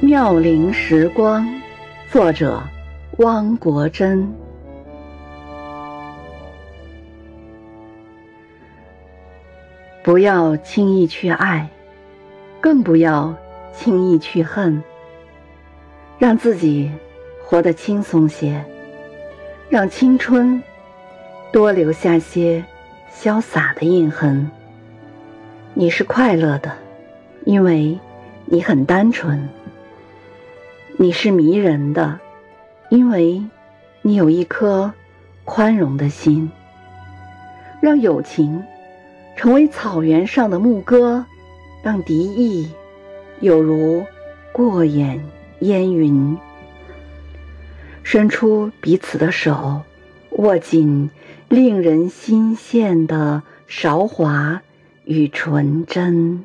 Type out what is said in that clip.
妙龄时光，作者汪国真。不要轻易去爱，更不要轻易去恨。让自己活得轻松些，让青春多留下些潇洒的印痕。你是快乐的，因为你很单纯。你是迷人的，因为你有一颗宽容的心。让友情成为草原上的牧歌，让敌意有如过眼烟云。伸出彼此的手，握紧令人心羡的韶华与纯真。